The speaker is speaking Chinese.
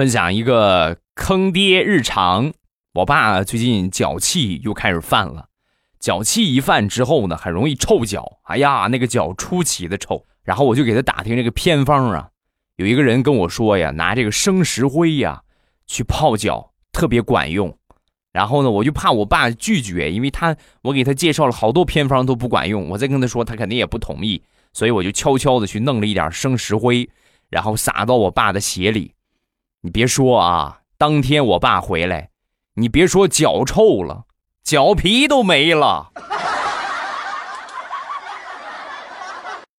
分享一个坑爹日常。我爸最近脚气又开始犯了，脚气一犯之后呢，很容易臭脚。哎呀，那个脚出奇的臭。然后我就给他打听这个偏方啊，有一个人跟我说呀，拿这个生石灰呀去泡脚特别管用。然后呢，我就怕我爸拒绝，因为他我给他介绍了好多偏方都不管用，我再跟他说，他肯定也不同意。所以我就悄悄的去弄了一点生石灰，然后撒到我爸的鞋里。你别说啊，当天我爸回来，你别说脚臭了，脚皮都没了。